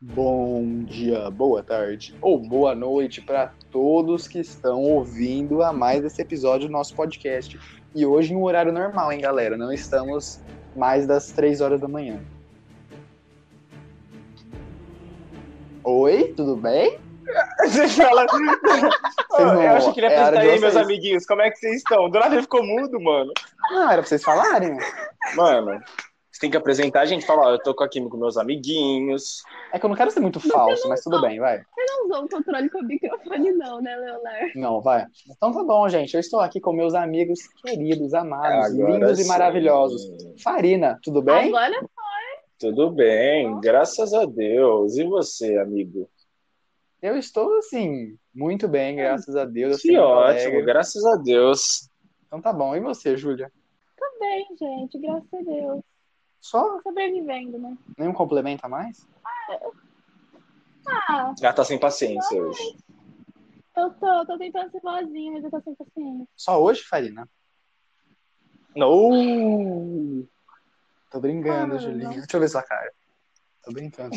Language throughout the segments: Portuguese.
Bom dia, boa tarde ou boa noite para todos que estão ouvindo a mais esse episódio do nosso podcast. E hoje em um horário normal, hein, galera? Não estamos mais das três horas da manhã. Oi, tudo bem? Você fala. Vocês não- eu acho que ele é apresenta de aí, meus amiguinhos. Como é que vocês estão? Do nada ele ficou mudo, mano. Não, era pra vocês falarem. Mano, você tem que apresentar a gente. Falar, ó, eu tô aqui com meus amiguinhos. É que eu não quero ser muito falso, mas tudo bem, vai. não usou o controle com o microfone, não, né, Leonardo? Não, vai. Então tá bom, gente. Eu estou aqui com meus amigos queridos, amados, Agora lindos e sim. maravilhosos. Farina, tudo bem? Agora Tudo bem, graças a Deus. E você, amigo? Eu estou, assim, muito bem, graças a Deus. eu Que ótimo, alegre. graças a Deus. Então tá bom. E você, Júlia? tá bem, gente, graças a Deus. Só Sobrevivendo, né? nenhum complemento a mais? Ah, Já tá sem paciência hoje. eu tô, tô tentando ser boazinha, mas eu tô sem paciência. Só hoje, Farina? No! Tô brincando, Ah, Julinha. não. Deixa eu ver sua cara. Tô brincando.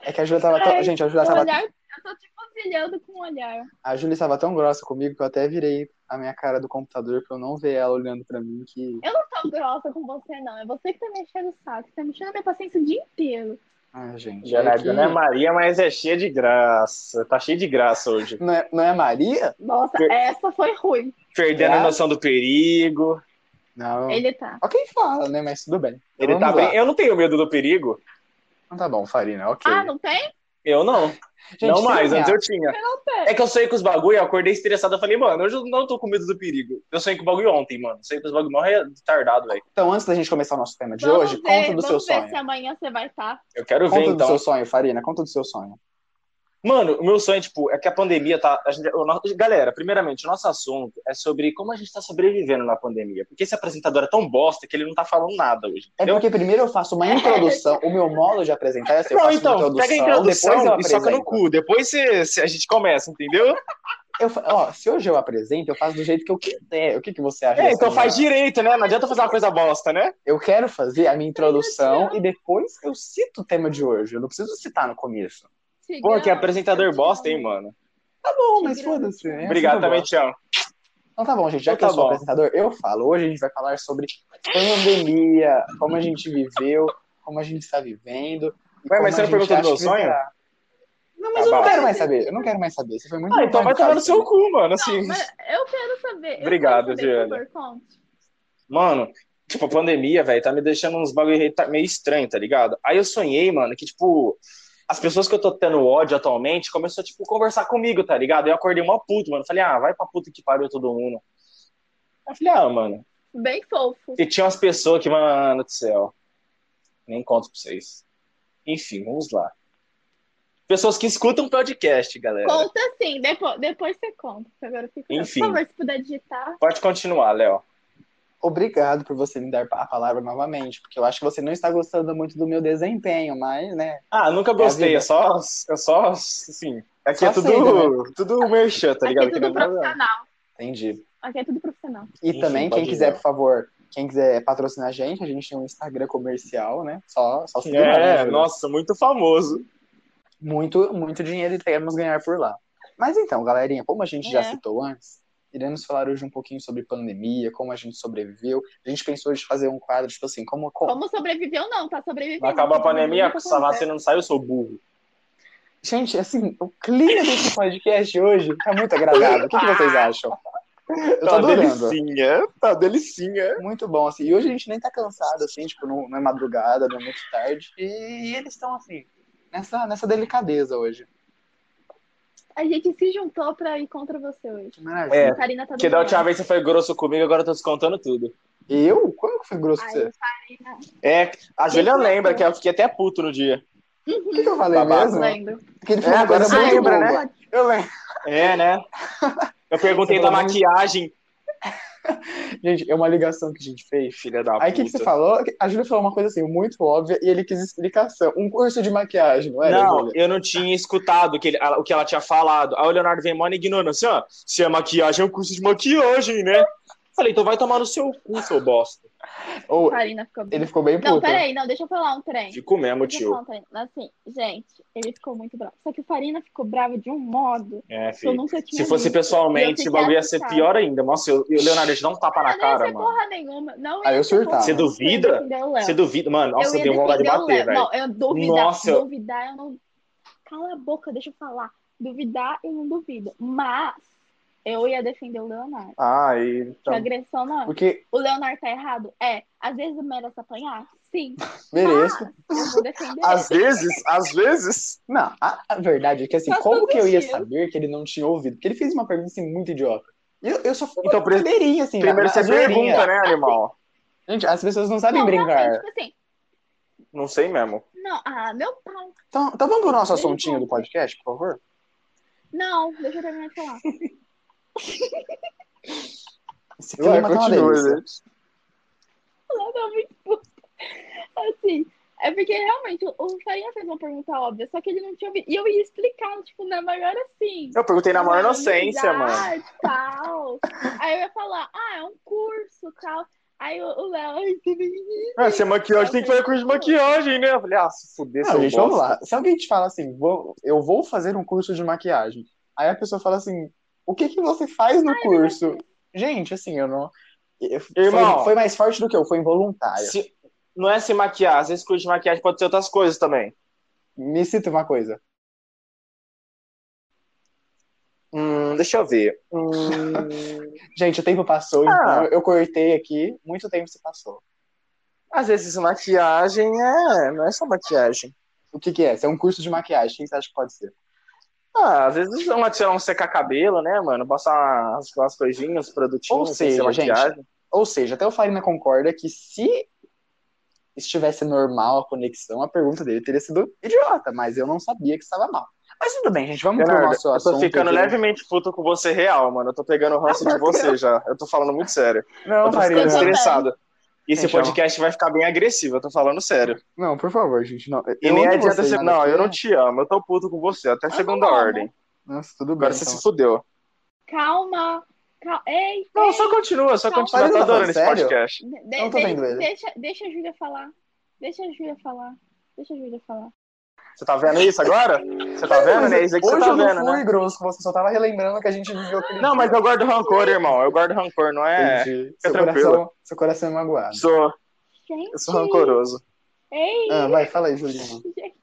É que a Júlia tava tão... Gente, a Júlia O tava... olhar, eu tô tipo brilhando com o olhar. A Júlia estava tão grossa comigo que eu até virei a minha cara do computador pra eu não ver ela olhando pra mim que... Eu não tô grossa com você, não. É você que tá me enchendo o saco. Você tá me enchendo a minha paciência o dia inteiro. Ai, gente. Já é que- não é Maria, mas é cheia de graça. Tá cheia de graça hoje. Não é, não é Maria? Nossa, Per- essa foi ruim. Perdendo É? a noção do perigo. Não. Ele tá. Quem fala, né? Mas tudo bem. Ele Vamos tá lá. bem. Eu não tenho medo do perigo. Então tá bom, Farina, ok. Ah, não tem? Eu não. Gente, não mais, antes eu tinha. É que eu sonhei com os bagulho, eu acordei estressado. Eu falei, mano, hoje eu não tô com medo do perigo. Eu sonhei com o bagulho ontem, mano. Sonhei com os bagulho morre retardado, velho. Então, antes da gente começar o nosso tema de Vamos hoje, ver, conta do seu vamos ver sonho. se amanhã você vai tá. estar. Eu quero ver, Conta do então. seu sonho, Farina, conta do seu sonho. Mano, o meu sonho, tipo, é que a pandemia tá. a gente- o nosso- galera, primeiramente, o nosso assunto é sobre como a gente tá sobrevivendo na pandemia. Porque esse apresentador é tão bosta que ele não tá falando nada hoje. É porque primeiro eu faço uma introdução, o meu modo de apresentar é assim, eu Não, faço uma então, introdução, pega a introdução depois eu e soca no cu. Depois cê- cê- a gente começa, entendeu? Eu, ó, se hoje eu apresento, eu faço do jeito que eu quiser. O que, que você acha? É, então minha- faz direito, né? Não adianta fazer uma coisa bosta, né? Eu quero fazer a minha introdução e depois eu cito o tema de hoje. Eu não preciso citar no começo. Pô, que Tigrão, apresentador eu bosta, hein, mano. Tá bom, mas Tigrão. foda-se. é Obrigado, eu também amo. Então tá bom, gente. Já Então que eu tá sou bom. apresentador, eu falo. Hoje a gente vai falar sobre pandemia, como a gente viveu, como a gente está vivendo. Ué, mas você não perguntou do meu sonho? Não, mas Ah, eu não quero mais saber. Eu não quero mais saber. Você foi muito Ah, então vai tomar no seu cu, mano, assim. Não, mas eu quero saber. eu Obrigado, conte. Mano, tipo, a pandemia, velho, tá me deixando uns bagulho tá meio estranho, tá ligado? Aí eu sonhei, mano, que, tipo, as pessoas que eu tô tendo ódio atualmente começou, tipo, a conversar comigo, tá ligado? Eu acordei uma puta, mano. Falei, ah, vai pra puta que pariu todo mundo. Eu falei, ah, mano. Bem fofo. E tinha umas pessoas que, mano do céu. Nem conto pra vocês. Enfim, vamos lá. Pessoas que escutam podcast, galera. Conta sim, depois, depois você conta. Agora eu fico. Enfim. Por favor, se puder digitar. Pode continuar, Léo. Obrigado por você me dar a palavra novamente, porque eu acho que você não está gostando muito do meu desempenho, mas, né? Ah, nunca gostei, vida. é só, é só, assim, aqui Só é tudo, aceita, tudo merchan, tá Aqui ligado? é Que tudo é nada- profissional. Entendi. Aqui é tudo profissional. E Enfim, também, quem quiser, por favor, quem quiser patrocinar a gente, a gente tem um Instagram comercial, né? Só, só seguir lá, né, É, nossa, muito famoso. muito, muito dinheiro e queremos ganhar por lá. Mas então, galerinha, como a gente já É. citou antes, iremos falar hoje um pouquinho sobre pandemia, como a gente sobreviveu. A gente pensou hoje fazer um quadro, tipo assim, como... como... Como sobreviveu, não, tá sobrevivendo. Não acaba a pandemia, se a vacina não saiu, eu sou burro. Gente, assim, o clima desse podcast hoje tá muito agradável. O que, que vocês acham? Eu tô tá adorando. delicinha, tá delicinha. Muito bom, assim. E hoje a gente nem tá cansado, assim, tipo, não, não é madrugada, não é muito tarde. E eles estão, assim, nessa, nessa delicadeza hoje. A gente se juntou pra ir contra você hoje. Que maravilha. É, a Karina tá Porque da última vez você foi grosso comigo, agora eu tô descontando tudo. Eu? Quando que foi grosso com Ai, você? Karina. É, a Júlia lembra que eu fiquei até puto no dia. O que, que eu falei Babado. mesmo? Lembro. Porque ele É, falou uma agora você lembra, né? Eu lembro. É, né? Eu perguntei Você da maquiagem. Gente, é uma ligação que a gente fez. Filha da Aí o que, que você falou? A Júlia falou uma coisa assim, muito óbvia, e ele quis explicação. Um curso de maquiagem, não era, Não, eu não tinha escutado o que, ele- o que ela tinha falado. Aí o Leonardo vem mano ignorando assim, ó. Se é maquiagem, é um curso de maquiagem, né? Falei, então vai tomar no seu cu, seu bosta. Ou ficou bem. ele ficou bem puto. Não, peraí, não, deixa eu falar um trem. Fico mesmo, Deixa eu tio. um trem. Assim, gente, ele ficou muito bravo. Só que o Farina ficou bravo de um modo É, que eu nunca tinha Se fosse visto. pessoalmente, eu o bagulho ia ser pior ainda. Nossa, eu, eu, Leonardo, te dar um tapa Ah, na não ia cara, ser mano. porra nenhuma. Não Aí ia eu ser porra surtava. Você duvida? Eu. Você duvida? Mano, nossa, eu eu dei vontade de bater, velho. Não, eu duvidar. Nossa, eu- Duvidar, eu não. Cala a boca, deixa eu falar. Duvidar, eu não duvido. Mas eu ia defender o Leonardo. Ah, e Que então. agressão não. Porque O Leonardo tá errado? É. Às vezes merece apanhar? Sim. mereço. Eu vou defender Às vezes, às vezes. Não, a, a verdade é que assim, Faz como que eu ia saber que ele não tinha ouvido? Porque ele fez uma pergunta assim muito idiota. Eu, eu só fui Então, brincadeirinha, assim, Primeiro você pergunta, né, animal? Gente, as pessoas não sabem Não, brincar. realmente, tipo assim. Não sei mesmo. Não, ah, meu pai. Então, então vamos pro nosso assuntinho do podcast, por favor? Não, deixa eu terminar de falar. Esse clima tá uma continua, delícia. gente. Ela tá muito puta. Assim, é porque realmente o- Farinha fez uma pergunta óbvia, só que ele não tinha ouvido. E eu ia explicar, tipo, na maior assim. Eu perguntei na maior inocência, mano. Tal. Aí eu ia falar, ah, é um curso, tal. Aí o Léo, ai, que menino. Ah, se é maquiagem, tem que fazer curso de maquiagem, né? Eu falei, ah, se fuder, Não, gente, bosta. vamos lá. Se alguém te fala assim, vou, eu vou fazer um curso de maquiagem, aí a pessoa fala assim, o que que você faz no curso? Gente, assim, eu não... Irmão. Foi, foi mais forte do que eu, foi involuntário. Se- Não é se maquiar, às vezes curso de maquiagem pode ser outras coisas também. Me cita uma coisa. Hum, deixa eu ver. Hum, Gente, o tempo passou, Ah. então eu, eu cortei aqui, muito tempo se passou. às vezes maquiagem é. Não é só maquiagem. O que que é? Se é um curso de maquiagem, o que você acha que pode ser? Ah, às vezes vão adicionar um secar cabelo, né, mano? Passar umas, umas coisinhas, produtinhos, Ou ser seja, gente, maquiagem. Ou seja, até o Farina concorda que se estivesse normal a conexão, a pergunta dele teria sido idiota, mas eu não sabia que estava mal. Mas tudo bem, gente, vamos pro Leonardo, nosso eu assunto. tô ficando aqui. levemente puto com você real, mano. Eu tô pegando o ranço de você já. Eu tô falando muito sério. Não, Eu tô Farina. Eu estressado. E esse Então. podcast vai ficar bem agressivo, eu tô falando sério. Não, por favor, gente. Não, E nem adianta você. mas Não, aqui- eu não te amo, eu tô puto com você, até segunda não amo. ordem. Nossa, tudo bem. Agora você então. se fudeu. Calma. Calma. Ei, Não, ei. só continua, só Calma. continua. Eu tô tá adorando esse podcast. De- Não tô de-. Deixa, deixa a Júlia falar. Deixa a Júlia falar. Deixa a Júlia falar. Você tá vendo isso agora? Você tá vendo, né? Isso aí que Hoje você tá eu não vendo, fui né? grosso com você, só tava relembrando que a gente viveu aquele Não, mas eu guardo rancor, irmão. Eu guardo rancor, não é? Entendi. Seu tranquilo. coração, seu coração é magoado. Sou, Gente. eu sou rancoroso. Ei, Ah, vai, fala aí, Julinho. gente.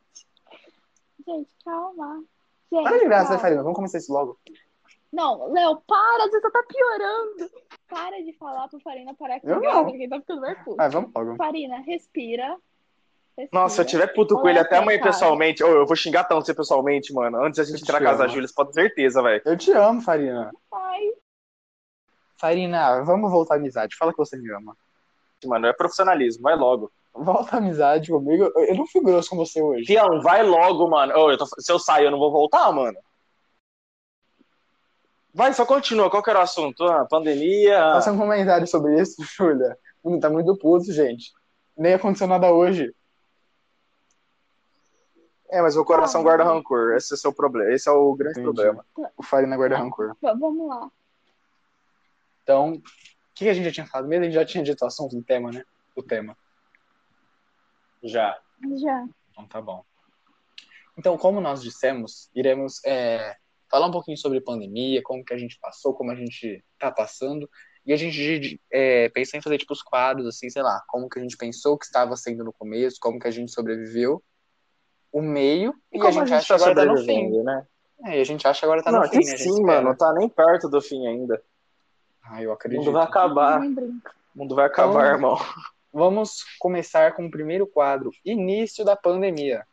Gente, calma. Gente, Para de graça, né. Farina? Vamos começar isso logo. Não, Léo, para, você só tá piorando. Para de falar pro Farina parar com não. porque ele tá ficando nervoso. Vai, vamos logo. Farina, respira. Nossa, se eu tiver puto com ele até essa amanhã cara. pessoalmente. Ô, eu vou xingar tanto você pessoalmente, mano. Antes da gente entrar na casa da. Júlia, você pode ter certeza, velho. Eu te amo, Farina. Ai, Farina, vamos voltar à amizade. Fala que você me ama. Mano, é profissionalismo, vai logo. Volta à amizade comigo. Eu- não fui grosso com você hoje. Fião, vai logo, mano. Ô, eu tô- Se eu sair, eu não vou voltar, mano. Vai, só continua. Qual que era o assunto? Ah, pandemia. Faça um comentário sobre isso, Júlia. Tá muito puto, gente. Nem aconteceu nada hoje. É, mas o coração Ah. guarda rancor. Esse é o seu problema. Esse é o grande Entendi. problema. O Farina guarda rancor. vamos lá. Então, o que que a gente já tinha falado mesmo? A gente já tinha dito o assunto do tema, né? O tema. Já. Já. Então tá bom. Então, como nós dissemos, iremos é, falar um pouquinho sobre pandemia, como que a gente passou, como a gente tá passando. E a gente é, pensou em fazer tipo os quadros, assim, sei lá, como que a gente pensou que estava sendo no começo, como que a gente sobreviveu, o meio, e, a gente, acha que agora tá no fim. né? É, e a gente acha que agora tá não, no fim, né? A gente sim, mano. Não tá nem perto do fim ainda. Ah, eu O acredito. mundo vai acabar. O mundo vai acabar, Então- irmão. Vamos começar com o primeiro quadro, início da pandemia.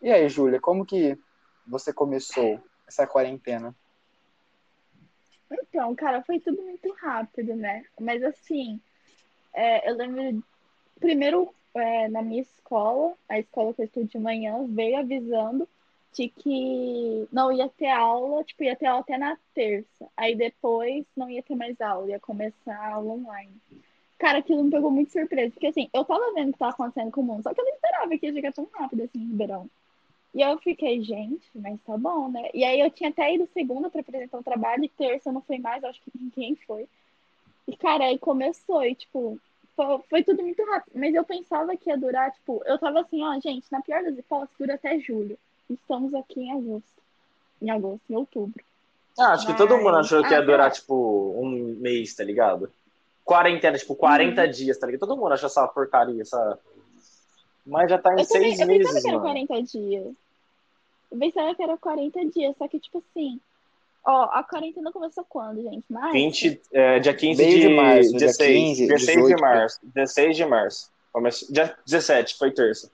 E aí, Júlia, como que você começou essa quarentena? Então, cara, foi tudo muito rápido, né? Mas assim, é, eu lembro, primeiro é, na minha escola, a escola que eu estudo de manhã, veio avisando de que não ia ter aula, tipo, ia ter aula até na terça. Aí depois não ia ter mais aula, ia começar a aula online. Cara, aquilo me pegou muito surpresa, porque assim, eu tava vendo o que tava acontecendo com o mundo, só que eu não esperava que ia chegar tão rápido assim em Ribeirão. E eu fiquei, gente, mas tá bom, né? E aí eu tinha até ido segunda pra apresentar o trabalho e terça não foi mais, acho que ninguém foi. E, cara, aí começou, e, tipo, foi, foi tudo muito rápido. Mas eu pensava que ia durar, tipo, eu tava assim, ó, gente, na pior das hipóteses, dura até julho. Estamos aqui em agosto. Em agosto, em outubro. Ah, acho que todo mundo Mas- achou que Ah, ia durar, tá. tipo, um mês, tá ligado? Quarentena, tipo, 40 Uhum. dias, tá ligado? Todo mundo achou essa porcaria, essa. Mas já tá em Eu, também, seis eu pensava meses, que era mano. 40 dias. Eu pensava que era 40 dias, só que, tipo assim, ó, a quarentena começou quando, gente? Março? 20, é, dia 15 Meio de, de março, dia 16, 15, 16 18. de março. 16 de março. Começou, dia 17, foi terça.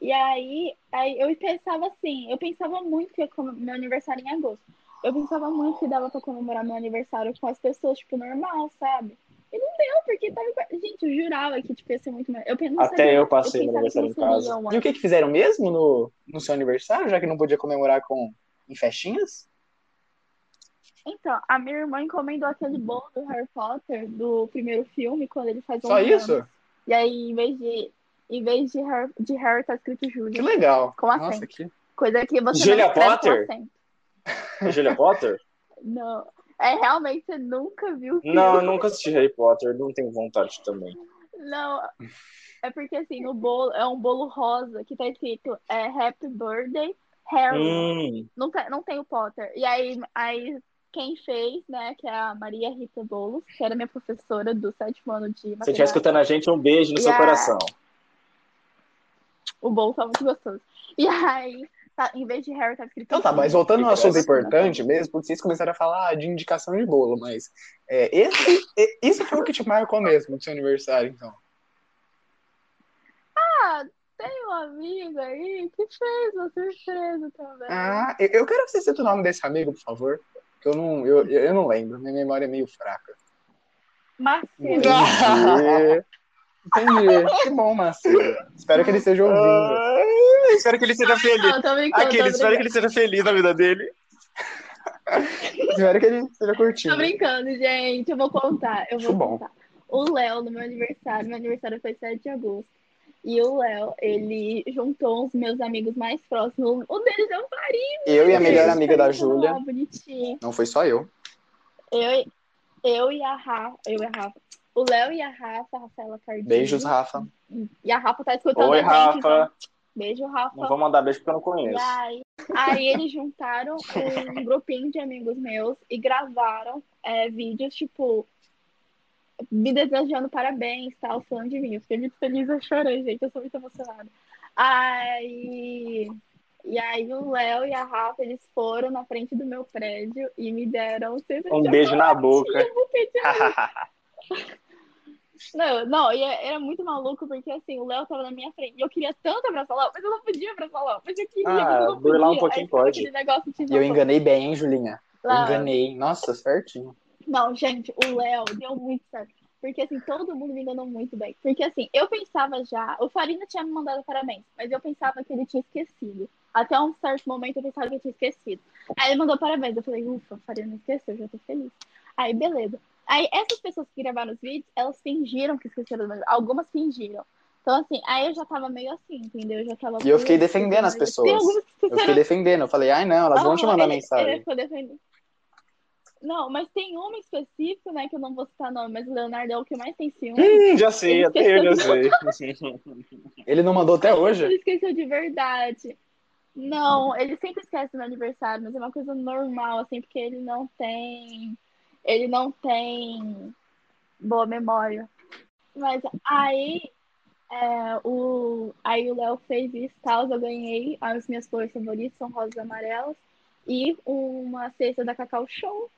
E aí, aí eu pensava assim, eu pensava muito que ia comemorar meu aniversário em agosto. Eu pensava muito que dava pra comemorar meu aniversário com as pessoas, tipo, normal, sabe? E não deu, porque tava. Gente, eu jurava que tipo, ia ser muito mais. Eu não Até sabia- eu passei meu pensava que aniversário em casa. E o que, que fizeram mesmo no, no seu aniversário, já que não podia comemorar com em festinhas? Então, a minha irmã encomendou aquele bolo do Harry Potter, do primeiro filme, quando ele faz um Só isso? E aí, em vez de. Em vez de Harry, de Harry tá escrito Que Júlia. legal. Com Nossa, acento. que... Coisa que você Julia não Potter? com. A Julia Potter? Não. É realmente você nunca viu filme. Não, eu nunca assisti Harry Potter, não tenho vontade também. Não, é porque assim, no bolo, é um bolo rosa que tá escrito é, Happy Birthday Harry. Hum, Não, tem, não tem o Potter. E aí, aí quem fez, né, que é a Maria Rita Boulos, que era minha professora do sétimo ano de se você estiver matemática. escutando a gente, um beijo no seu Yeah. coração. O bolo tá muito gostoso. E aí, tá, em vez de Harry, tá escrito Então tá, mas voltando ao assunto Parece- importante mesmo, porque vocês começaram a falar de indicação de bolo, mas é, esse, e- isso foi o que te marcou mesmo do seu aniversário, então. Ah, tem um amigo aí que fez uma surpresa também. Ah, eu, quero que você cite o nome desse amigo, por favor. Que eu não, eu, eu não lembro, minha memória é meio fraca. Macedo. Entendi. Que bom, Marcelo. Espero que ele esteja ouvindo. Ah, espero que ele seja feliz. Não, Aquele, espero que ele seja feliz na vida dele. Espero que ele esteja curtindo. Tô brincando, gente. Eu vou contar. Eu vou Acho bom. contar. O Léo, no meu aniversário, meu aniversário foi 7 de agosto. E o Léo, ele juntou os meus amigos mais próximos. Um deles é o Farinha. Eu e a melhor amiga da Júlia. Não foi só eu. Eu, eu e a Rafa. Eu e a Rafa. O Léo e a Rafa, a Rafaela Cardinho. Beijos, Rafa. E a Rafa tá escutando Oi, a gente. Rafa. Então... Beijo, Rafa. Não vou mandar beijo porque eu não conheço. aí, aí eles juntaram um grupinho de amigos meus e gravaram é, vídeos, tipo, me desejando parabéns, tal, falando de mim. Eu fiquei muito feliz, eu chorei, gente, eu sou muito emocionada. Aí, e aí o Léo e a Rafa, eles foram na frente do meu prédio e me deram sempre Um beijo na boca. um de Não, não, e é- era muito maluco, porque assim, o Léo tava na minha frente. E eu queria tanto abraçar o Léo, mas eu não podia abraçar o Léo. Mas eu queria, Ah, mas eu não podia. burlar um pouquinho Aí pode. E eu enganei bem, hein, Julinha? Eu enganei. Nossa, certinho. Não, gente, o Léo deu muito certo. Porque assim, todo mundo me enganou muito bem. Porque assim, eu pensava já. O Farina tinha me mandado parabéns, mas eu pensava que ele tinha esquecido. Até um certo momento eu pensava que ele tinha esquecido. Aí ele mandou parabéns. Eu falei, ufa, Farina não esqueceu, já tô feliz. Aí, beleza. Aí essas pessoas que gravaram os vídeos, elas fingiram que esqueceram, mas algumas fingiram. Então, assim, aí eu já tava meio assim, entendeu? Eu já tava. E eu fiquei "Putz, defendendo as Tem pessoas. Eu fiquei defendendo. Eu falei, ai não, elas vão te mandar ele- mensagem. Ele ficou defendendo. Não, mas tem uma específico, né, que eu não vou citar nome, mas o Leonardo é o que mais tem ciúme. Hum, já sei, Ele até eu já sei. Ele não mandou até Ele hoje? esqueceu de verdade. Não, ele sempre esquece do meu aniversário, mas é uma coisa normal, assim, porque ele não tem. Ele não tem boa memória. Mas aí. é, o, aí o Léo fez isso, tal, eu ganhei. As minhas cores favoritas são rosas e amarelas. E uma cesta da Cacau Show.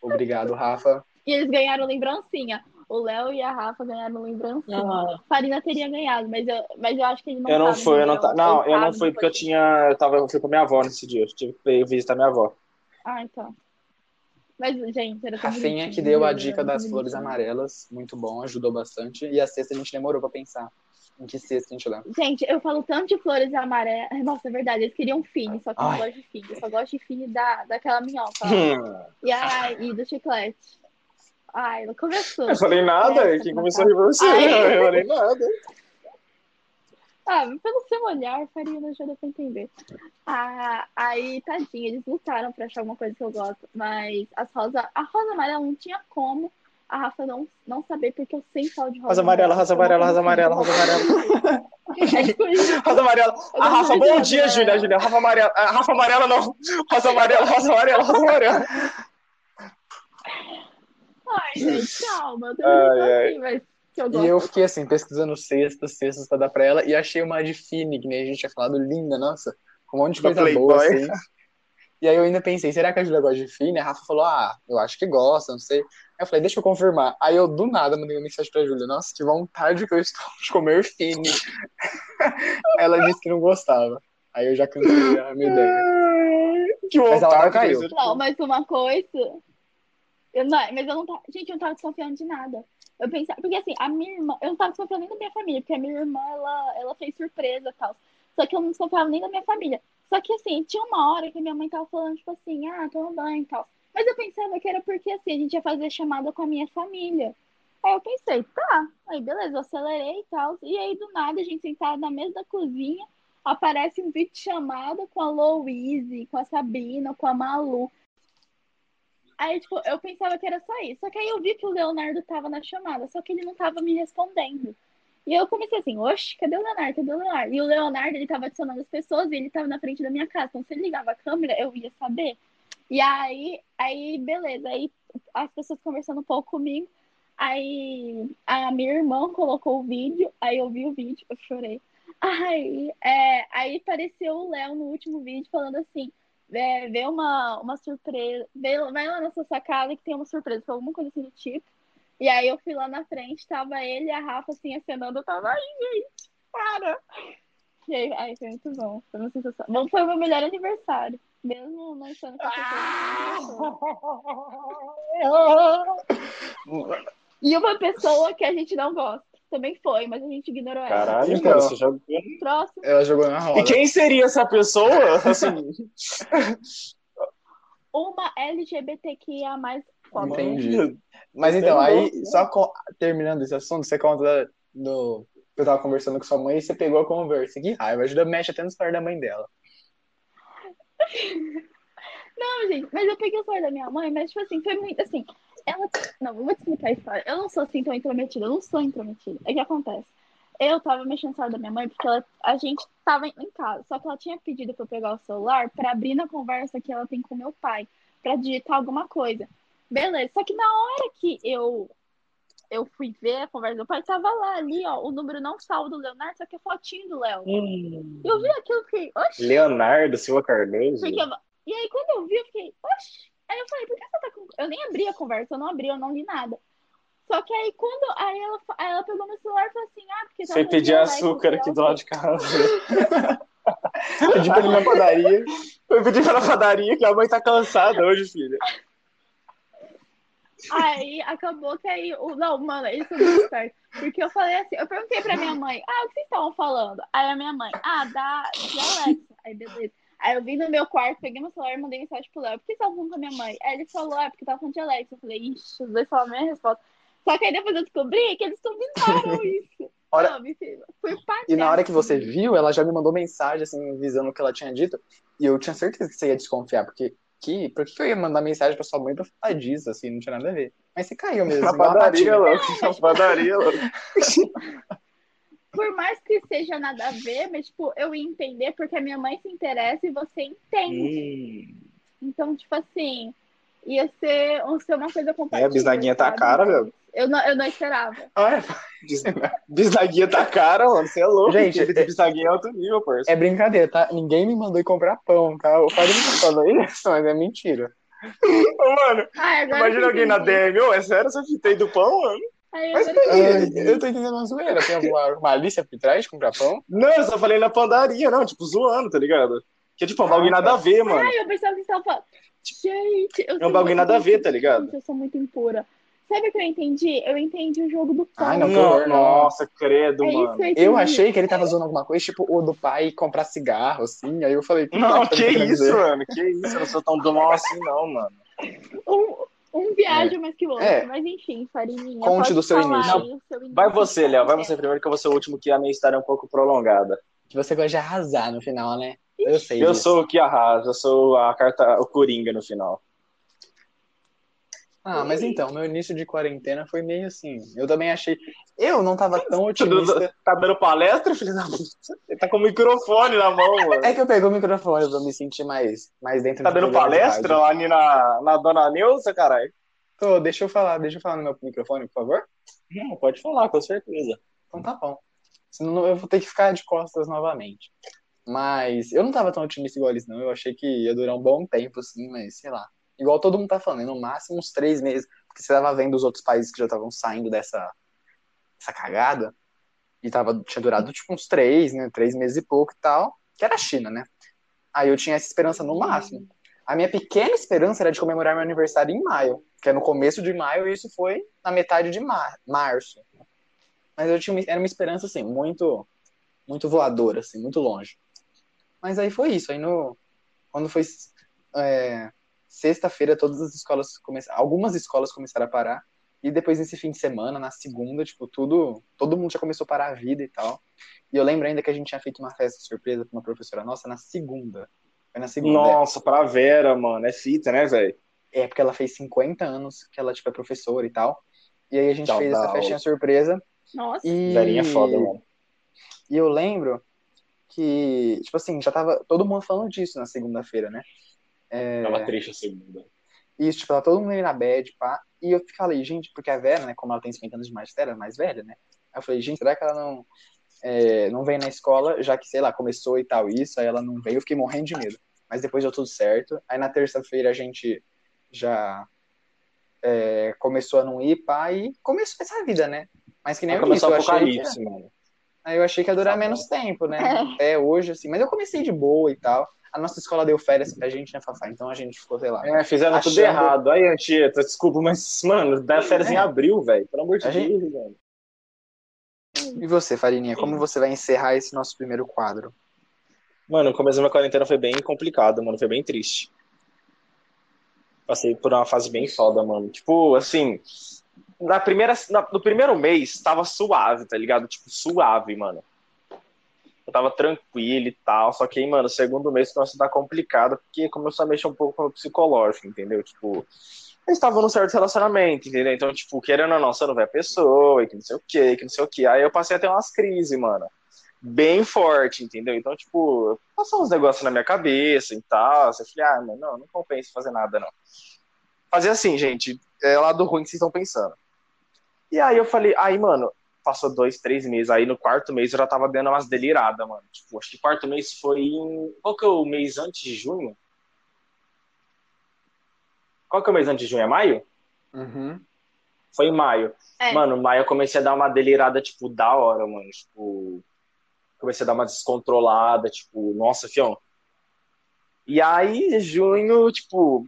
Obrigado, Rafa. E eles ganharam lembrancinha. O Léo e a Rafa ganharam lembrancinha. Ah. Farina teria ganhado, mas eu, mas eu acho que ele não Eu não fui, eu não no tá. Não, eu não fui porque eu tinha. Eu, tava, eu fui com minha avó nesse dia. Eu tive que ir visitar minha avó. Ah, então. Mas, gente, era Rafinha que deu a dica das flores amarelas. Muito bom, ajudou bastante. E a cesta a gente demorou pra pensar. Em que a gente? Gente, eu falo tanto de flores amarelas. Nossa, é verdade, eles queriam fine, só que eu não gosto de fine. Eu só gosto de fine da, daquela minhoca. ó. E, ai, e do chiclete. Ai, não começou. Eu falei nada, Essa, quem começou a rir foi você. Ai. Eu falei nada. Ah, pelo seu olhar, faria não ajuda pra entender. Ah, aí, tadinha, eles lutaram pra achar alguma coisa que eu gosto. Mas as rosa, a rosa amarela não tinha como a Rafa não, não saber, porque eu sempre falo de rosa, Rosa amarela, rosa amarela, rosa amarela, rosa amarela. É tipo isso. Rosa amarela. A Rafa, bom dia, Júlia, Júlia. Rafa amarela. A Rafa amarela não. Rosa amarela, rosa amarela, rosa amarela. Ai, gente, calma. Eu tô Ai, ai. assim, mas eu E gosto. eu fiquei assim, pesquisando cestas, cestas pra dar pra ela, e achei uma de Fini, que nem a gente tinha falado, linda, nossa, com um monte de coisa Playboy. boa, assim. E aí eu ainda pensei, será que a Julia gosta de Fini? A Rafa falou, ah, eu acho que gosta, não sei. Eu falei, deixa eu confirmar. Aí eu, do nada, mandei uma mensagem pra Julia, nossa, que vontade que eu estou de comer Fini. ela disse que não gostava. Aí eu já cansei a minha ideia. Que Mas ela não caiu. mas- Não, mas uma coisa. Eu não, mas eu não tava. Gente, eu não tava desconfiando de nada. Eu pensava. Porque assim, a minha irmã. Eu não tava desconfiando nem da minha família, porque a minha irmã, ela, ela fez surpresa e tal. Só que eu não desconfiava nem da minha família. Só que assim, tinha uma hora que a minha mãe tava falando, tipo assim, ah, toma banho e tal. Mas eu pensava que era porque assim, a gente ia fazer chamada com a minha família. Aí eu pensei, tá. Aí beleza, eu acelerei e tal. E aí do nada, a gente sentada na mesa da cozinha, aparece um vídeo de chamada com a Louise, com a Sabrina, com a Malu. Aí, tipo, eu pensava que era só isso. Só que aí eu vi que o Leonardo tava na chamada, só que ele não tava me respondendo. E eu comecei assim, oxe, cadê o Leonardo? Cadê o Leonardo? E o Leonardo, ele tava adicionando as pessoas e ele tava na frente da minha casa. Então, se ele ligava a câmera, eu ia saber. E aí, aí, beleza. Aí as pessoas conversando um pouco comigo. Aí a minha irmã colocou o vídeo, aí eu vi o vídeo, eu chorei. Aí, é, aí apareceu o Léo no último vídeo falando assim: é, vê uma, uma surpresa, vê, vai lá na sua sacada que tem uma surpresa, foi alguma coisa assim do tipo. E aí eu fui lá na frente, tava ele e a Rafa assim acenando, eu tava, ai, gente, para! E aí, aí foi muito bom, foi uma sensação. Bom, foi o meu melhor aniversário, mesmo não estando com certeza. E uma pessoa que a gente não gosta. Também foi, mas a gente ignorou ela. Caralho, Então. cara, você jogou. Próximo. Ela jogou na roda. E quem seria essa pessoa? Assim, Uma LGBTQIA mais. Entendi. Mas então, aí, só co- terminando esse assunto, você conta do. Eu tava conversando com sua mãe e você pegou a conversa. Que raiva, ajuda mexe até no celular da mãe dela. Não, gente, mas eu peguei o celular da minha mãe, mas, tipo assim, foi muito assim. Ela. Não, vou te explicar a história. Eu não sou assim tão intrometida, eu não sou intrometida. É que acontece. Eu tava mexendo no celular da minha mãe porque ela, a gente tava em casa. Só que ela tinha pedido pra eu pegar o celular pra abrir na conversa que ela tem com meu pai, pra digitar alguma coisa. Beleza. Só que na hora que eu eu fui ver a conversa do meu pai, tava lá ali, ó, o número não salvo do Leonardo, só que a fotinho do Léo. Eu vi aquilo e fiquei, oxi. Leonardo Silva Cardoso. Porque E aí, quando eu vi, eu fiquei, oxe. Aí eu falei, por que você tá com. Eu nem abri a conversa, eu não abri, eu não li nada. Só que aí, quando. Aí ela, aí ela pegou meu celular e falou assim: ah, porque. tá Você no pedir açúcar sei aqui do lado de casa. Pedi pra ele na padaria. Eu pedi pra na padaria que a mãe tá cansada hoje, filha. Aí acabou que aí. O... Não, mano, isso é muito certo. Porque eu falei assim, eu perguntei pra minha mãe, ah, o que vocês estavam falando? Aí a minha mãe, ah, da de Alexa. Aí beleza. Aí eu vim no meu quarto, peguei meu celular e mandei mensagem pro Léo. Por que você tava falando com a minha mãe? Aí ele falou, é porque tava falando de Alexa. Eu falei, ixi, os dois falaram a mesma resposta. Só que aí depois eu descobri que eles combinaram isso. Hora- Não, Foi. E na hora que você viu, ela já me mandou mensagem, assim, visando o que ela tinha dito. E eu tinha certeza que você ia desconfiar, porque que, por que eu ia mandar mensagem pra sua mãe pra falar disso, assim, não tinha nada a ver. Mas você caiu mesmo. Na padaria, louco. Na padaria, louco. Por mais que seja nada a ver, mas, tipo, eu ia entender porque a minha mãe se interessa e você entende. Hum. Então, tipo assim, ia ser, ia ser uma coisa É, compatível. a bisnaguinha tá cara, meu. Eu não, eu não esperava. Olha, bis- bisnaguinha tá cara, mano. Você é louco. Gente, é- bisnaguinha é outro nível, parça. É brincadeira, tá? Ninguém me mandou ir comprar pão, tá? O Fábio me falou isso, mas é mentira. Ô, Mano, Ah, agora imagina alguém na. DM. Ô, é sério essa fita aí do pão, mano? Aí Mas peraí, Ai, eu tô entendendo uma zoeira. Tem alguma malícia por trás de comprar pão? Não, eu só falei na padaria, não. Tipo, zoando, tá ligado? Que é tipo um bagulho Ah, nada tá. a ver, mano. Ai, eu pensava que você tava falando. Gente, eu É um bagulho nada a ver, tá ligado? Gente, eu sou muito impura. Sabe o que eu entendi? Eu entendi o jogo do pão. Ai, não, Não, que horror, não. nossa, credo, é mano. que eu. Eu achei que ele tava zoando alguma coisa, tipo o do pai comprar cigarro, assim. Aí eu falei, Não, tá que isso, dizer? mano. Que isso, eu não sou tão do mal assim, não, mano. Um, um ágil mais que o outro. É. Mas enfim, Farininha. Conte do seu início. seu início Vai você, Léo. Vai você primeiro, que eu vou ser o último, que a minha história é um pouco prolongada. Que você gosta de arrasar no final, né? Eu sei Eu disso. sou o que arrasa, eu sou a carta, o Coringa no final. Ah, mas então, meu início de quarentena foi meio assim. Eu também achei. Eu não tava tão otimista. Tá dando palestra, filho da puta? Ele tá com o microfone na mão, mano. É que eu peguei o microfone pra me sentir mais, mais dentro Tá do dando palestra lá ali na, na Dona Neuza, caralho? Tô, deixa eu falar, deixa eu falar no meu microfone, por favor. Não, pode falar, com certeza. Então tá bom. Senão eu vou ter que ficar de costas novamente. Mas eu não tava tão otimista igual eles, não. Eu achei que ia durar um bom tempo, assim, mas sei lá. Igual todo mundo tá falando, no máximo uns três meses. Porque você tava vendo os outros países que já estavam saindo dessa, dessa cagada. E tava, tinha durado tipo uns três, né? Três meses e pouco e tal. Que era a China, né? Aí eu tinha essa esperança no máximo. A minha pequena esperança era de comemorar meu aniversário em maio. Que é no começo de maio e isso foi na metade de mar março. Mas eu tinha uma, era uma esperança, assim, muito, muito voadora, assim, muito longe. Mas aí foi isso. Aí no, quando foi é, sexta-feira, todas as escolas começaram, algumas escolas começaram a parar. E depois nesse fim de semana, na segunda, tipo, tudo, todo mundo já começou a parar a vida e tal. E eu lembro ainda que a gente tinha feito uma festa surpresa pra uma professora nossa na segunda. Foi na segunda. Nossa, pra Vera, mano. É fita, né, velho? É, porque ela fez 50 anos que ela, tipo, é professora e tal. E aí a gente Tchau, fez essa festinha surpresa. Nossa, E... Verinha é foda, mano. E eu lembro que, tipo assim, já tava todo mundo falando disso na segunda-feira, né? É, Tava triste a segunda. Isso, tipo, tava todo mundo aí na bad, pá. E eu falei, gente, porque a Vera, né, como ela tem 50 anos de magistério, ela é mais velha, né? Aí eu falei, gente, será que ela não, é, não vem na escola, já que, sei lá, começou e tal isso, aí ela não veio, eu fiquei morrendo de medo. Mas depois deu tudo certo. Aí na terça-feira a gente já é, começou a não ir, pá, e começou essa vida, né? Mas que nem eu disse, eu achei que, mano. aí eu achei que ia durar Tá bom. menos tempo, né? É. Até hoje, assim. Mas eu comecei de boa e tal. A nossa escola deu férias pra gente, né, Fafá? Então a gente ficou, sei lá. É, fizeram tudo Achando- errado. Aí, Antieta, desculpa, mas, mano, dá férias em É. abril, velho. Pelo amor de A gente- Deus, velho. E você, Farininha, como você vai encerrar esse nosso primeiro quadro? Mano, o começo da minha quarentena foi bem complicado, mano. Foi bem triste. Passei por uma fase bem foda, mano. Tipo, assim, na primeira, na- no primeiro mês tava suave, tá ligado? Tipo, suave, mano. Eu tava tranquilo e tal. Só que aí, mano, segundo mês começou a dar complicado, porque começou a mexer um pouco com o psicológico, entendeu? Tipo, eles estavam num certo relacionamento, entendeu? Então, tipo, querendo ou não, você não vê a pessoa, e que não sei o quê, que não sei o quê. Aí eu passei a ter umas crises, mano. Bem forte, entendeu? Então, tipo, passou uns negócios na minha cabeça e tal. Você falei, ah, mano, não, não compensa fazer nada, não. Fazer assim, gente, é lado ruim que vocês estão pensando. E aí eu falei, aí, mano, passou dois, três meses. Aí no quarto mês eu já tava dando umas deliradas, mano. Tipo, acho que quarto mês foi em. Qual que é o mês antes de junho? Qual que é o mês antes de junho? É maio? Uhum. Foi em maio. É. Mano, maio eu comecei a dar uma delirada, tipo, da hora, mano. Tipo, comecei a dar uma descontrolada, tipo, nossa, fião. E aí, junho, tipo,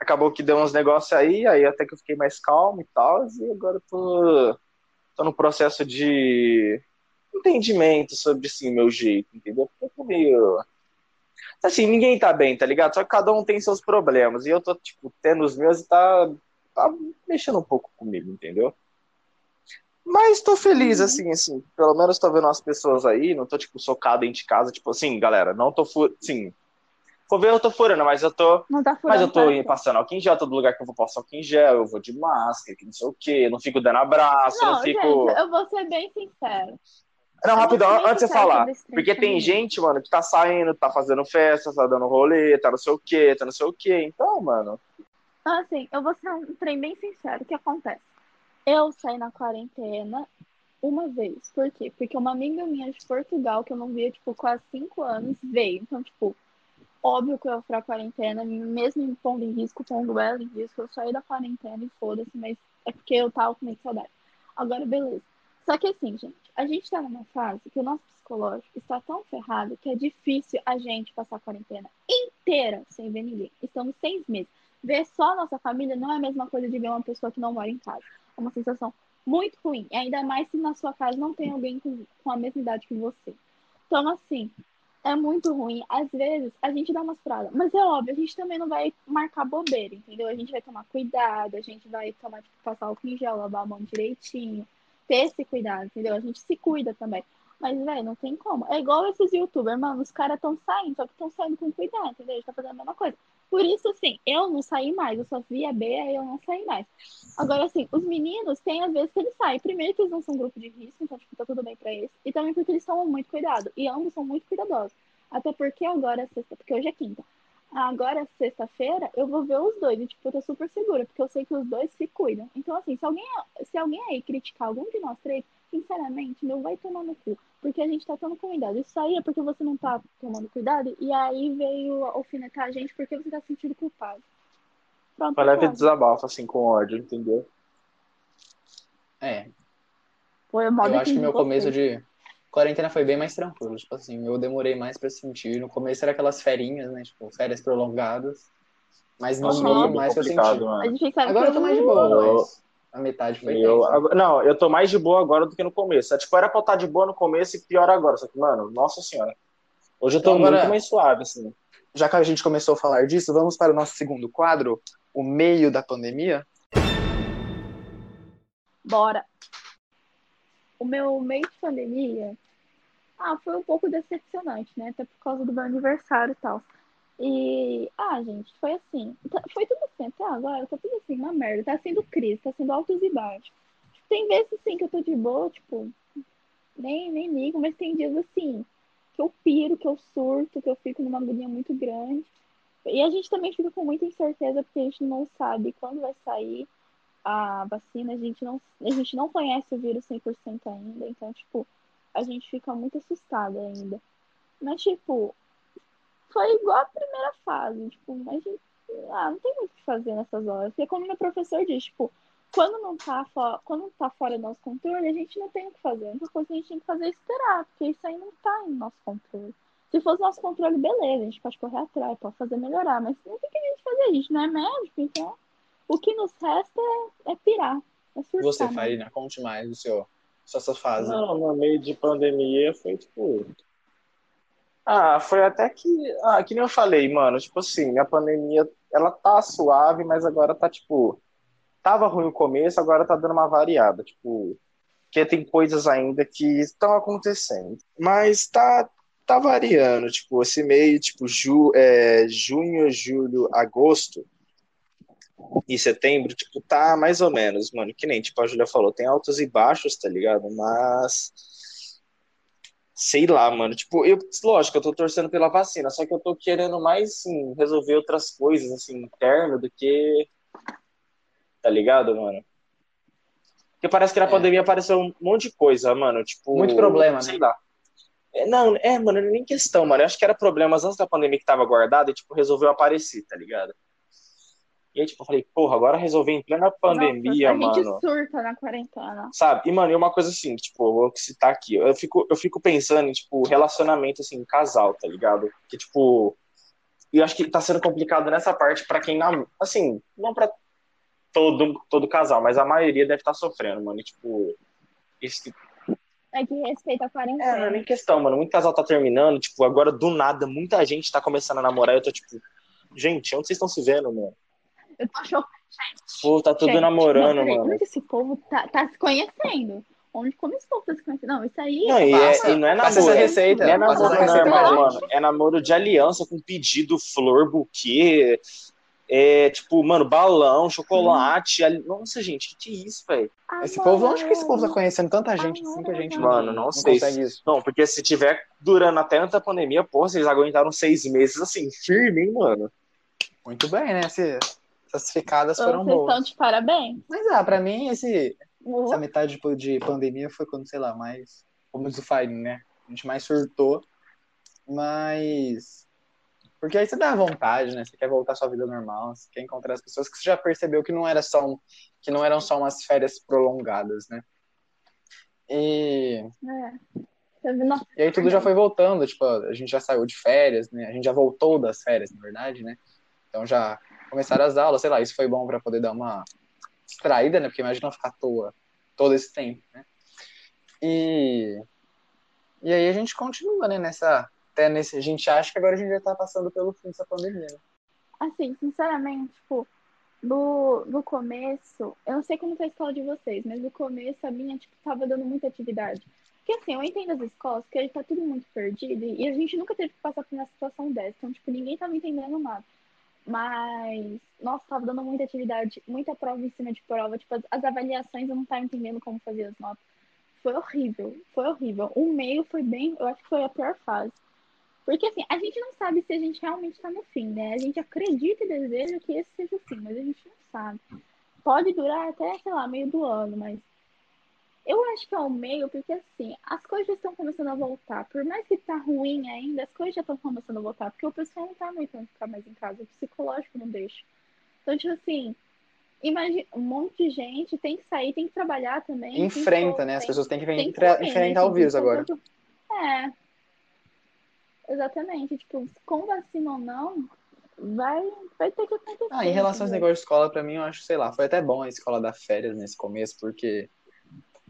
acabou que deu uns negócios aí, aí até que eu fiquei mais calmo e tal, e agora eu tô, tô no processo de entendimento sobre, assim, meu jeito, entendeu? Porque eu tô meio... Assim, ninguém tá bem, tá ligado? Só que cada um tem seus problemas, e eu tô, tipo, tendo os meus e tá, tá mexendo um pouco comigo, entendeu? Mas tô feliz, assim, assim, pelo menos tô vendo as pessoas aí, não tô, tipo, socado dentro de casa, tipo, assim, galera, não tô, fu assim, ver, eu tô furando, mas eu tô não tá mas furando eu tô passando álcool em gel, todo lugar que eu vou passar álcool em gel, eu vou de máscara, que não sei o quê, eu não fico dando abraço, eu Não, não fico. gente, eu vou ser bem sincera. Não, eu rapidão, antes de você falar. Porque tem gente, mano, que tá saindo, tá fazendo festa, tá dando rolê, tá não sei o quê, tá não sei o quê. Então, mano. Assim, eu vou ser um trem bem sincero. O que acontece? Eu saí na quarentena uma vez. Por quê? Porque uma amiga minha de Portugal, que eu não via, tipo, quase cinco anos, veio. Então, tipo, óbvio que eu ia pra quarentena, mesmo me pondo em risco, pondo ela em risco, eu saí da quarentena e foda-se, mas é porque eu tava com muita saudade. Agora, beleza. Só que assim, gente, a gente tá numa fase que o nosso psicológico está tão ferrado que é difícil a gente passar a quarentena inteira sem ver ninguém. Estamos seis meses. Ver só a nossa família não é a mesma coisa de ver uma pessoa que não mora em casa. É uma sensação muito ruim. E ainda mais se na sua casa não tem alguém com a mesma idade que você. Então, assim, é muito ruim. Às vezes a gente dá uma furadas, mas é óbvio, a gente também não vai marcar bobeira, entendeu? A gente vai tomar cuidado, a gente vai tomar, tipo, passar álcool em gel, lavar a mão direitinho, ter esse cuidado, entendeu? A gente se cuida também. Mas, velho, não tem como. É igual esses youtubers, mano, os caras estão saindo, só que estão saindo com cuidado, entendeu? Eles estão fazendo a mesma coisa. Por isso, assim, eu não saí mais, eu só vi a Bea e eu não saí mais. Agora, assim, os meninos tem às vezes que eles saem. Primeiro que eles não são grupo de risco, então, tipo, tá tudo bem pra eles. E também porque eles tomam muito cuidado. E ambos são muito cuidadosos. Até porque agora, sexta, porque hoje é quinta. Agora, sexta-feira, eu vou ver os dois. E, tipo, eu tô super segura, porque eu sei que os dois se cuidam. Então, assim, se alguém, se alguém aí criticar algum de nós três, sinceramente, não vai tomar no cu. Porque a gente tá tomando cuidado. Isso aí é porque você não tá tomando cuidado. E aí veio alfinetar a gente porque você tá sentindo culpado. Pronto. Foi leve desabafo, assim, com ódio, entendeu? É. Foi eu acho que meu começo de quarentena foi bem mais tranquilo. Tipo assim, eu demorei mais pra sentir. No começo era aquelas ferinhas, né? Tipo, férias prolongadas. Mas no meio mais que eu senti. Agora eu tô mais de boa, mas a metade foi eu, Não, eu tô mais de boa agora do que no começo. É, tipo, era pra estar de boa no começo e pior agora. Só que, mano, nossa senhora. Hoje eu tô então, agora, muito mais suave, assim. Já que a gente começou a falar disso, vamos para o nosso segundo quadro, o meio da pandemia. Bora. O meu meio de pandemia, ah, foi um pouco decepcionante, né? Até por causa do meu aniversário e tal. E, ah, gente, foi assim. Tá, foi tudo assim, até agora, tá tudo assim, uma merda. Tá sendo crise, tá sendo altos e baixos. Tem vezes, assim, que eu tô de boa, tipo, nem, nem ligo, mas tem dias, assim, que eu piro, que eu surto, que eu fico numa agonia muito grande. E a gente também fica com muita incerteza, porque a gente não sabe quando vai sair a vacina, a gente não, a gente não conhece o vírus 100% ainda, então, tipo, a gente fica muito assustada ainda. Mas, tipo, foi igual a primeira fase, tipo, mas ah, não tem muito o que fazer nessas horas. Porque como meu professor diz, tipo, quando não tá, fora, quando tá fora do nosso controle, a gente não tem o que fazer. A única coisa que a gente tem que fazer é esperar, porque isso aí não tá em nosso controle. Se fosse nosso controle, beleza, a gente pode correr atrás, pode fazer melhorar, mas não tem que a gente fazer, a gente não é médico, então o que nos resta é, é pirar. É surtar, Você, né? Farina, conte mais do seu, sua fase. Não, no meio de pandemia foi tipo ah, foi até que. Ah, que nem eu falei, mano. Tipo assim, a pandemia, ela tá suave, mas agora tá, tipo. Tava ruim o começo, agora tá dando uma variada. Tipo. Porque tem coisas ainda que estão acontecendo. Mas tá, tá variando. Tipo, esse meio, tipo, ju, é, junho, julho, agosto e setembro, tipo, tá mais ou menos, mano. Que nem, tipo, a Julia falou, tem altos e baixos, tá ligado? Mas sei lá, mano. Tipo, eu, lógico, eu tô torcendo pela vacina, só que eu tô querendo mais, assim, resolver outras coisas, assim, interno do que. Tá ligado, mano? Porque parece que na é. pandemia apareceu um monte de coisa, mano. Tipo. Muito problema, sei né? lá. É, não, é, mano, nem questão, mano. Eu acho que era problemas antes da pandemia que tava guardado e, tipo, resolveu aparecer, tá ligado? E aí, tipo, eu falei, porra, agora resolvi em plena pandemia, Nossa, mano. A gente surta na quarentena. Sabe? E, mano, e uma coisa assim, tipo, eu vou citar aqui. Eu fico, eu fico pensando em, tipo, relacionamento, assim, casal, tá ligado? Que, tipo. E eu acho que tá sendo complicado nessa parte para quem. Assim, não pra todo, todo casal, mas a maioria deve estar tá sofrendo, mano. E, tipo. Esse, é que respeita a quarentena. É, não é nem questão, mano. Muito casal tá terminando, tipo, agora do nada, muita gente tá começando a namorar. Eu tô tipo, gente, onde vocês estão se vendo, mano? Eu tô chocada. Gente. Pô, tá tudo gente, namorando, não, mano. Onde esse povo tá, tá se conhecendo? Onde, como esse povo tá se conhecendo? Não, isso aí. Não, é, e, é, e não é namoro. É receita. Não é namoro normal, mano. É namoro de aliança com pedido, flor, buquê. É, tipo, mano, balão, chocolate. Hum. Nossa, gente, que que é isso, velho? Ah, esse povo, onde que esse povo tá conhecendo tanta gente assim que a gente Mano, não, não sei. Isso. Não, porque se tiver durando até a pandemia, pô, vocês aguentaram seis meses assim, firme, hein, mano? Muito bem, né? Se, essas ficadas foram Vocês boas. estão de parabéns. Mas, ah, pra mim, esse, uhum. essa metade de, de pandemia foi quando, sei lá, mais. Como o Fine, né? A gente mais surtou. Mas. Porque aí você dá vontade, né? Você quer voltar à sua vida normal, você quer encontrar as pessoas que você já percebeu que não era só um, que não eram só umas férias prolongadas, né? E. É. E aí tudo já foi voltando, tipo, a gente já saiu de férias, né? A gente já voltou das férias, na verdade, né? Então já começaram as aulas, sei lá, isso foi bom para poder dar uma distraída, né? Porque imagina ficar à toa todo esse tempo, né? E, e aí a gente continua, né, nessa até nesse. A gente acha que agora a gente já tá passando pelo fim dessa pandemia. Né? Assim, sinceramente, tipo, no, no começo, eu não sei como tá a escola de vocês, mas no começo a minha, tipo, tava dando muita atividade. Porque assim, eu entendo as escolas, que tá tudo muito perdido, e a gente nunca teve que passar por uma situação dessa. Então, tipo, ninguém tava entendendo nada. Mas, nossa, tava dando muita atividade, muita prova em cima de prova. Tipo, as, as avaliações eu não tava entendendo como fazer as notas. Foi horrível, foi horrível. O meio foi bem, eu acho que foi a pior fase. Porque assim, a gente não sabe se a gente realmente está no fim, né? A gente acredita e deseja que esse seja o fim, mas a gente não sabe. Pode durar até, sei lá, meio do ano, mas eu acho que é o meio, porque assim, as coisas estão começando a voltar. Por mais que tá ruim ainda, as coisas já estão começando a voltar, porque o pessoal não tá aguentando ficar mais em casa, o psicológico não deixa. Então, tipo assim, imagina, um monte de gente tem que sair, tem que trabalhar também. Enfrenta, né? As pessoas têm que, tem que enfrentar né? o vírus agora. É, Exatamente. Tipo, com vacina ou não, vai, vai ter que acontecer. Ah, em relação aos negócios de escola, pra mim, eu acho, sei lá, foi até bom a escola dar férias nesse começo, porque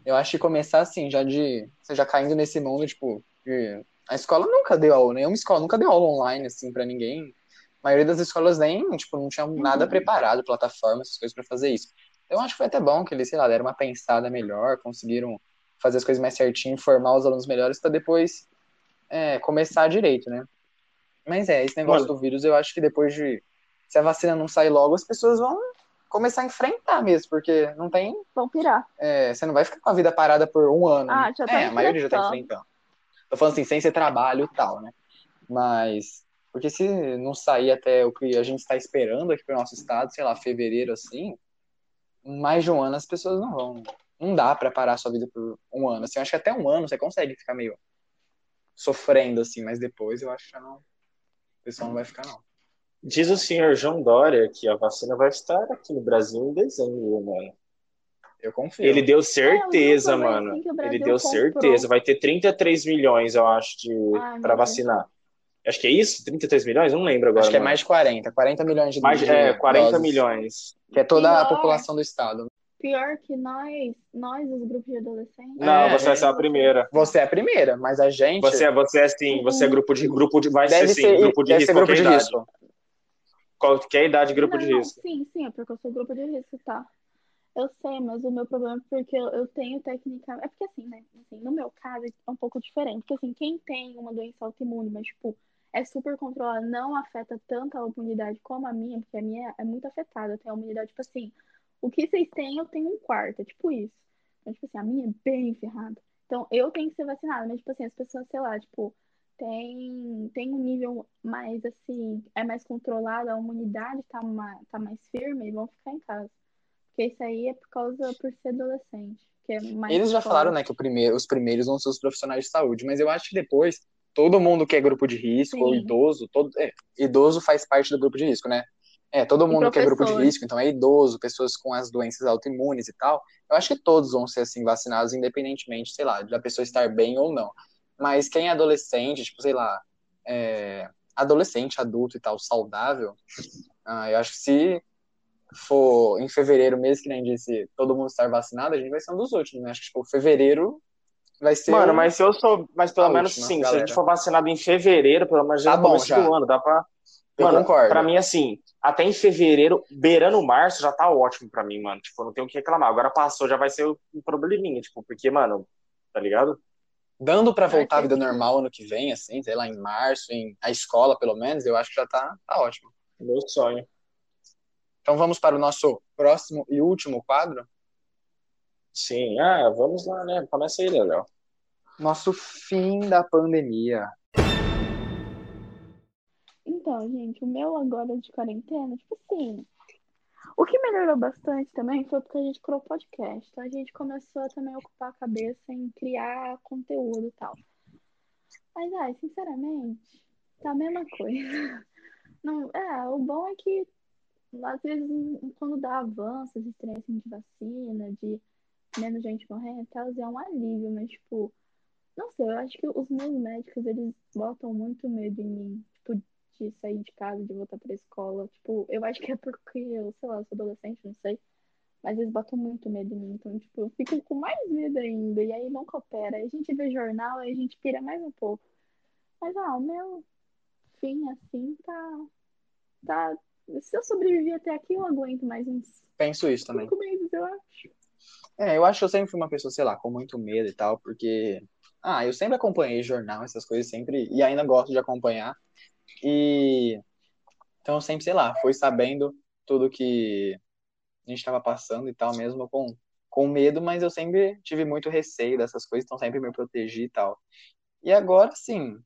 eu acho que começar assim, já de. Você já caindo nesse mundo, tipo, de, a escola nunca deu aula, nenhuma escola nunca deu aula online, assim, pra ninguém. A maioria das escolas nem, tipo, não tinha nada uhum. preparado, plataforma, essas coisas para fazer isso. Eu acho que foi até bom que eles, sei lá, deram uma pensada melhor, conseguiram fazer as coisas mais certinho, formar os alunos melhores para depois é, começar direito, né? Mas é, esse negócio Olha. do vírus, eu acho que depois de. Se a vacina não sair logo, as pessoas vão começar a enfrentar mesmo, porque não tem. Vão pirar. É, você não vai ficar com a vida parada por um ano. Ah, já tá É, a maioria já tá enfrentando. Tô falando assim, sem ser trabalho e tal, né? Mas. Porque se não sair até o que a gente está esperando aqui pro nosso estado, sei lá, fevereiro assim, mais de um ano as pessoas não vão. Não dá para parar a sua vida por um ano. Assim, eu acho que até um ano você consegue ficar meio sofrendo, assim, mas depois eu acho que não, o pessoal não vai ficar, não. Diz o senhor João Dória que a vacina vai estar aqui no Brasil em dezembro, mano. Eu confio. Ele deu certeza, é, mano. Assim Ele deu comprou. certeza. Vai ter 33 milhões, eu acho, de para vacinar. Acho que é isso? 33 milhões? Não lembro agora. Acho que é mais de 40. 40 milhões de mais, É, 40 doses, milhões. Que é toda a população do estado. Pior que nós, nós, os grupos de adolescentes. Não, é, você é a primeira. Você é a primeira, mas a gente. Você, é, você é sim, você é grupo de grupo de. Vai deve ser sim, ser, grupo de risco. grupo de risco. Qualquer idade, grupo não, de risco. Sim, sim, é porque eu sou grupo de risco, tá? Eu sei, mas o meu problema é porque eu, eu tenho técnica. É porque assim, né? Assim, no meu caso é um pouco diferente. Porque assim, quem tem uma doença autoimune, mas tipo, é super controlada, não afeta tanto a imunidade como a minha, porque a minha é muito afetada. Eu tenho a imunidade, tipo assim, o que vocês têm, eu tenho um quarto, é tipo isso. Então, tipo assim, a minha é bem ferrada. Então, eu tenho que ser vacinada, mas, tipo assim, as pessoas, sei lá, tipo, tem, tem um nível mais, assim, é mais controlado, a imunidade tá, mais, tá mais firme e vão ficar em casa. Porque isso aí é por causa, por ser adolescente. Que é Eles já forte. falaram, né, que primeiro, os primeiros vão ser os profissionais de saúde, mas eu acho que depois, todo mundo que é grupo de risco, Sim. ou idoso, todo, é, idoso faz parte do grupo de risco, né? É, todo mundo que é grupo de risco, então é idoso, pessoas com as doenças autoimunes e tal. Eu acho que todos vão ser assim vacinados, independentemente, sei lá, da pessoa estar bem ou não. Mas quem é adolescente, tipo, sei lá, é, adolescente, adulto e tal, saudável, ah, eu acho que se for em fevereiro mesmo, que nem disse, todo mundo estar vacinado, a gente vai ser um dos últimos, né? Acho que, tipo, fevereiro vai ser. Mano, mas se eu sou. Mas pelo menos última, sim, galera. se a gente for vacinado em fevereiro, pelo menos já tá bom, já. do ano, dá pra. Eu mano, concordo. Pra mim, assim, até em fevereiro, beirando março, já tá ótimo pra mim, mano. Tipo, não tenho o que reclamar. Agora passou, já vai ser um probleminha, tipo, porque, mano, tá ligado? Dando pra voltar à vida normal ano que vem, assim, sei lá, em março, em a escola, pelo menos, eu acho que já tá, tá ótimo. Meu sonho. Então vamos para o nosso próximo e último quadro? Sim, ah, vamos lá, né? Começa aí, Léo. Nosso fim da pandemia. Então, gente, o meu agora de quarentena, tipo assim. O que melhorou bastante também foi porque a gente criou podcast. Então a gente começou a também ocupar a cabeça em criar conteúdo e tal. Mas, ai, sinceramente, tá a mesma coisa. Não, é, o bom é que às vezes quando dá avanços, assim, de vacina, de menos gente morrendo tal, é um alívio, mas tipo, não sei, eu acho que os meus médicos, eles botam muito medo em mim de sair de casa, de voltar pra escola. Tipo, eu acho que é porque eu, sei lá, eu sou adolescente, não sei. Mas eles botam muito medo em mim. Então, tipo, eu fico com mais medo ainda. E aí não coopera. Aí a gente vê jornal, aí a gente pira mais um pouco. Mas, ah, o meu fim, assim, tá. tá... Se eu sobreviver até aqui, eu aguento mais uns Penso isso também. cinco meses, eu acho. É, eu acho que eu sempre fui uma pessoa, sei lá, com muito medo e tal, porque. Ah, eu sempre acompanhei jornal, essas coisas, sempre. E ainda gosto de acompanhar. E. Então, eu sempre, sei lá, fui sabendo tudo que a gente estava passando e tal, mesmo com, com medo, mas eu sempre tive muito receio dessas coisas, então sempre me protegi e tal. E agora, sim,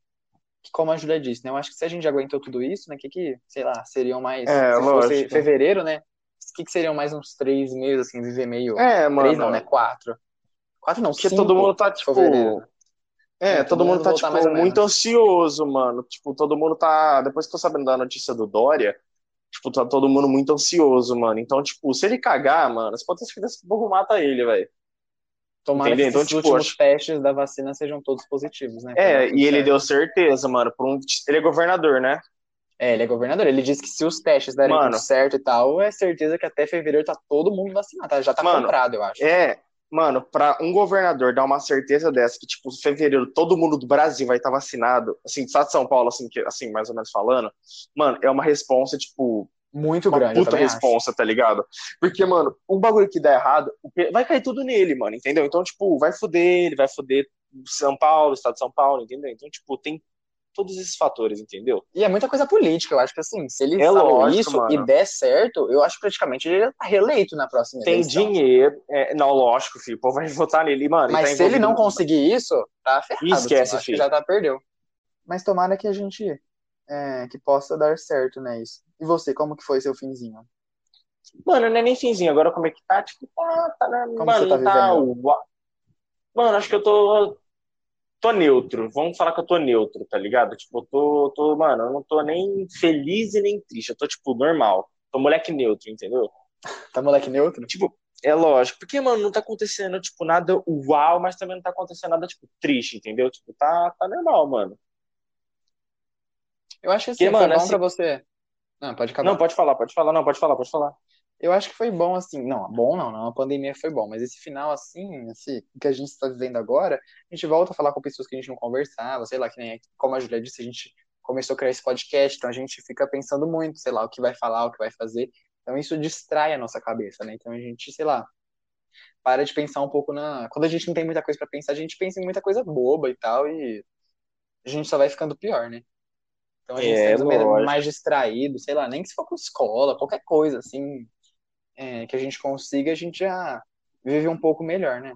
como a Julia disse, né? Eu acho que se a gente aguentou tudo isso, né? O que que, sei lá, seriam mais. É, se fosse lógico. fevereiro, né? O que que seriam mais uns três meses, assim, viver meio. É, mano. Três não, né? Quatro. Quatro não, Porque cinco. todo mundo tá, tipo. fevereiro. É, todo, todo mundo mundo tá, tipo, muito ansioso, mano. Tipo, todo mundo tá. Depois que tô sabendo da notícia do Dória, tipo, tá todo mundo muito ansioso, mano. Então, tipo, se ele cagar, mano, você pode ter certeza que o povo mata ele, velho. Tomara Entendeu? que Então, tipo, últimos acho- testes da vacina sejam todos positivos, né? É, e ele certo. deu certeza, mano. Por um... Ele é governador, né? É, ele é governador. Ele disse que se os testes derem Mano. tudo certo e tal, é certeza que até fevereiro tá todo mundo vacinado. tá? Já tá Mano, comprado, eu acho. É, mano, pra um governador dar uma certeza dessa, que, tipo, em fevereiro todo mundo do Brasil vai estar vacinado, assim, estado de São Paulo, assim, que, assim, mais ou menos falando, mano, é uma responsa, tipo, Muito uma grande, puta também acho. responsa, tá ligado? Porque, mano, um bagulho que dá errado, vai cair tudo nele, mano, entendeu? Então, tipo, vai foder ele, vai foder São Paulo, estado de São Paulo, entendeu? Então, tipo, tem todos esses fatores, entendeu? E é muita coisa política, eu acho que assim, se ele É falou isso mano. e der certo, eu acho que praticamente ele tá reeleito na próxima Tem eleição. dinheiro, é, não, lógico, filho, o povo vai votar nele, mano. Mas tá se ele não conseguir isso, tá ferrado. Esquece, acho que filho. já tá perdeu. Mas tomara que a gente é, que possa dar certo, né, isso. E você, como que foi seu finzinho? Mano, não é nem finzinho, agora como é que tá? Tipo, tá, tá na... Como mano, você tá tá vivendo? Mano, acho que eu tô. Tô neutro. Vamos falar que eu tô neutro, tá ligado? Tipo, eu tô, tô. Mano, eu não tô nem feliz e nem triste. Eu tô, tipo, normal. Tô moleque neutro, entendeu? Tá moleque neutro? Tipo, é lógico. Porque, mano, não tá acontecendo, tipo, nada uau, mas também não tá acontecendo nada, tipo, triste, entendeu? Tipo, tá, tá normal, mano. Eu acho que assim, Que, foi mano, bom assim- pra você. Não, pode acabar. Não, pode falar, pode falar, não, pode falar, pode falar. Eu acho que foi bom, assim. Não, bom não, não. A pandemia foi bom. Mas esse final, assim, assim, que a gente está vivendo agora, a gente volta a falar com pessoas que a gente não conversava, sei lá, que nem como a Julia disse, a gente começou a criar esse podcast, então a gente fica pensando muito, sei lá, o que vai falar, o que vai fazer. Então isso distrai a nossa cabeça, né? Então a gente, sei lá, para de pensar um pouco na. Quando a gente não tem muita coisa para pensar, a gente pensa em muita coisa boba e tal, e a gente só vai ficando pior, né? Então a gente É, lógico. mais distraído, sei lá, nem que se for com escola, qualquer coisa, assim, é, que a gente consiga, a gente já vive um pouco melhor, né?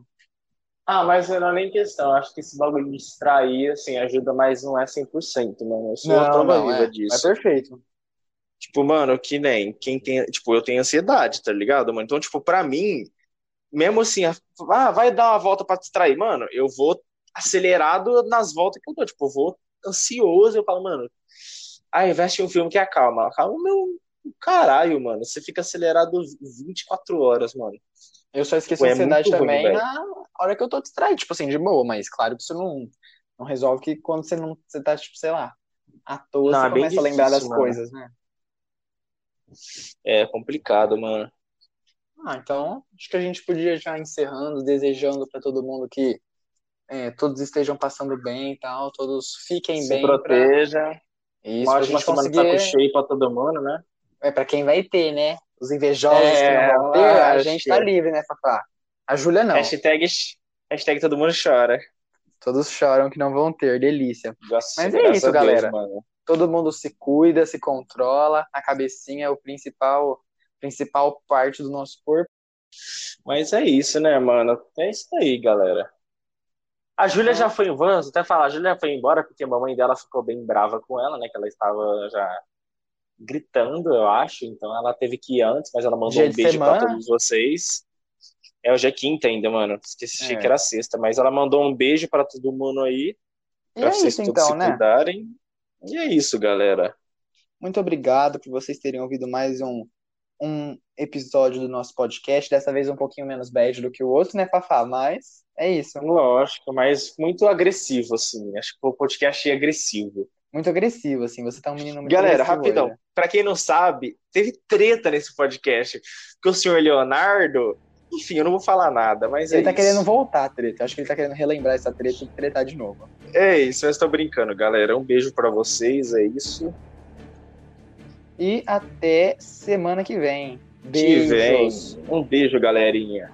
Ah, mas não é nem questão. Acho que esse bagulho de distrair, assim, ajuda, mas não é 100%, mano. Eu sou a prova viva é, disso. é perfeito. Tipo, mano, que nem quem tem. Tipo, eu tenho ansiedade, tá ligado, mano? Então, tipo, pra mim, mesmo assim, ah, vai dar uma volta pra distrair, mano, eu vou acelerado nas voltas que eu dou. Tipo, eu vou ansioso, eu falo, mano, vai assistir um filme que acalma. Acalma, meu caralho, mano. Você fica acelerado 24 horas, mano. Eu só esqueço Pô, a é ansiedade muito ruim, também velho. na hora que eu tô distraído, tipo assim, de boa, mas claro que isso não, não resolve que quando você não você tá, tipo, sei lá, à toa, Não, você é começa a lembrar das difícil, mano. coisas, né? É complicado, mano. Ah, então acho que a gente podia já encerrando, desejando pra todo mundo que é, todos estejam passando bem e tal, todos fiquem Se bem. pra- proteja. Isso, Uma pra ótima semana conseguir. saco cheio pra todo mundo, né? É pra quem vai ter, né? Os invejosos É, que não vão ter, a gente tá livre, né, Fafá? A Júlia não. Hashtag, hashtag todo mundo chora. Todos choram que não vão ter, delícia. Nossa, Mas é isso, Deus, galera. Todo mundo se cuida, se controla. A cabecinha é o principal, principal parte do nosso corpo. Mas é isso, né, mano? É isso aí, galera. A Júlia já foi, vamos até falar, a Júlia foi embora porque a mamãe dela ficou bem brava com ela, né? Que ela estava já gritando, eu acho. Então ela teve que ir antes, mas ela mandou Dia um beijo pra semana? todos vocês. É hoje é quinta ainda, mano. Esqueci É. que era sexta, mas ela mandou um beijo pra todo mundo aí, E pra é vocês isso todos então, se né? cuidarem. E é isso, galera. Muito obrigado por vocês terem ouvido mais um, um episódio do nosso podcast. Dessa vez um pouquinho menos bad do que o outro, né, Fafá? Mas é isso. Lógico, mas muito agressivo, assim. Acho que o podcast é agressivo. Muito agressivo, assim. Você tá um menino muito Galera, rapidão. hoje para quem não sabe, teve treta nesse podcast. Que o senhor Leonardo. Enfim, eu não vou falar nada, mas. Ele é tá isso. querendo voltar a treta. Acho que ele tá querendo relembrar essa treta e tretar de novo. É isso, eu estou brincando, galera. Um beijo para vocês, é isso. E até semana que vem. Beijos. Que vem. Um beijo, galerinha.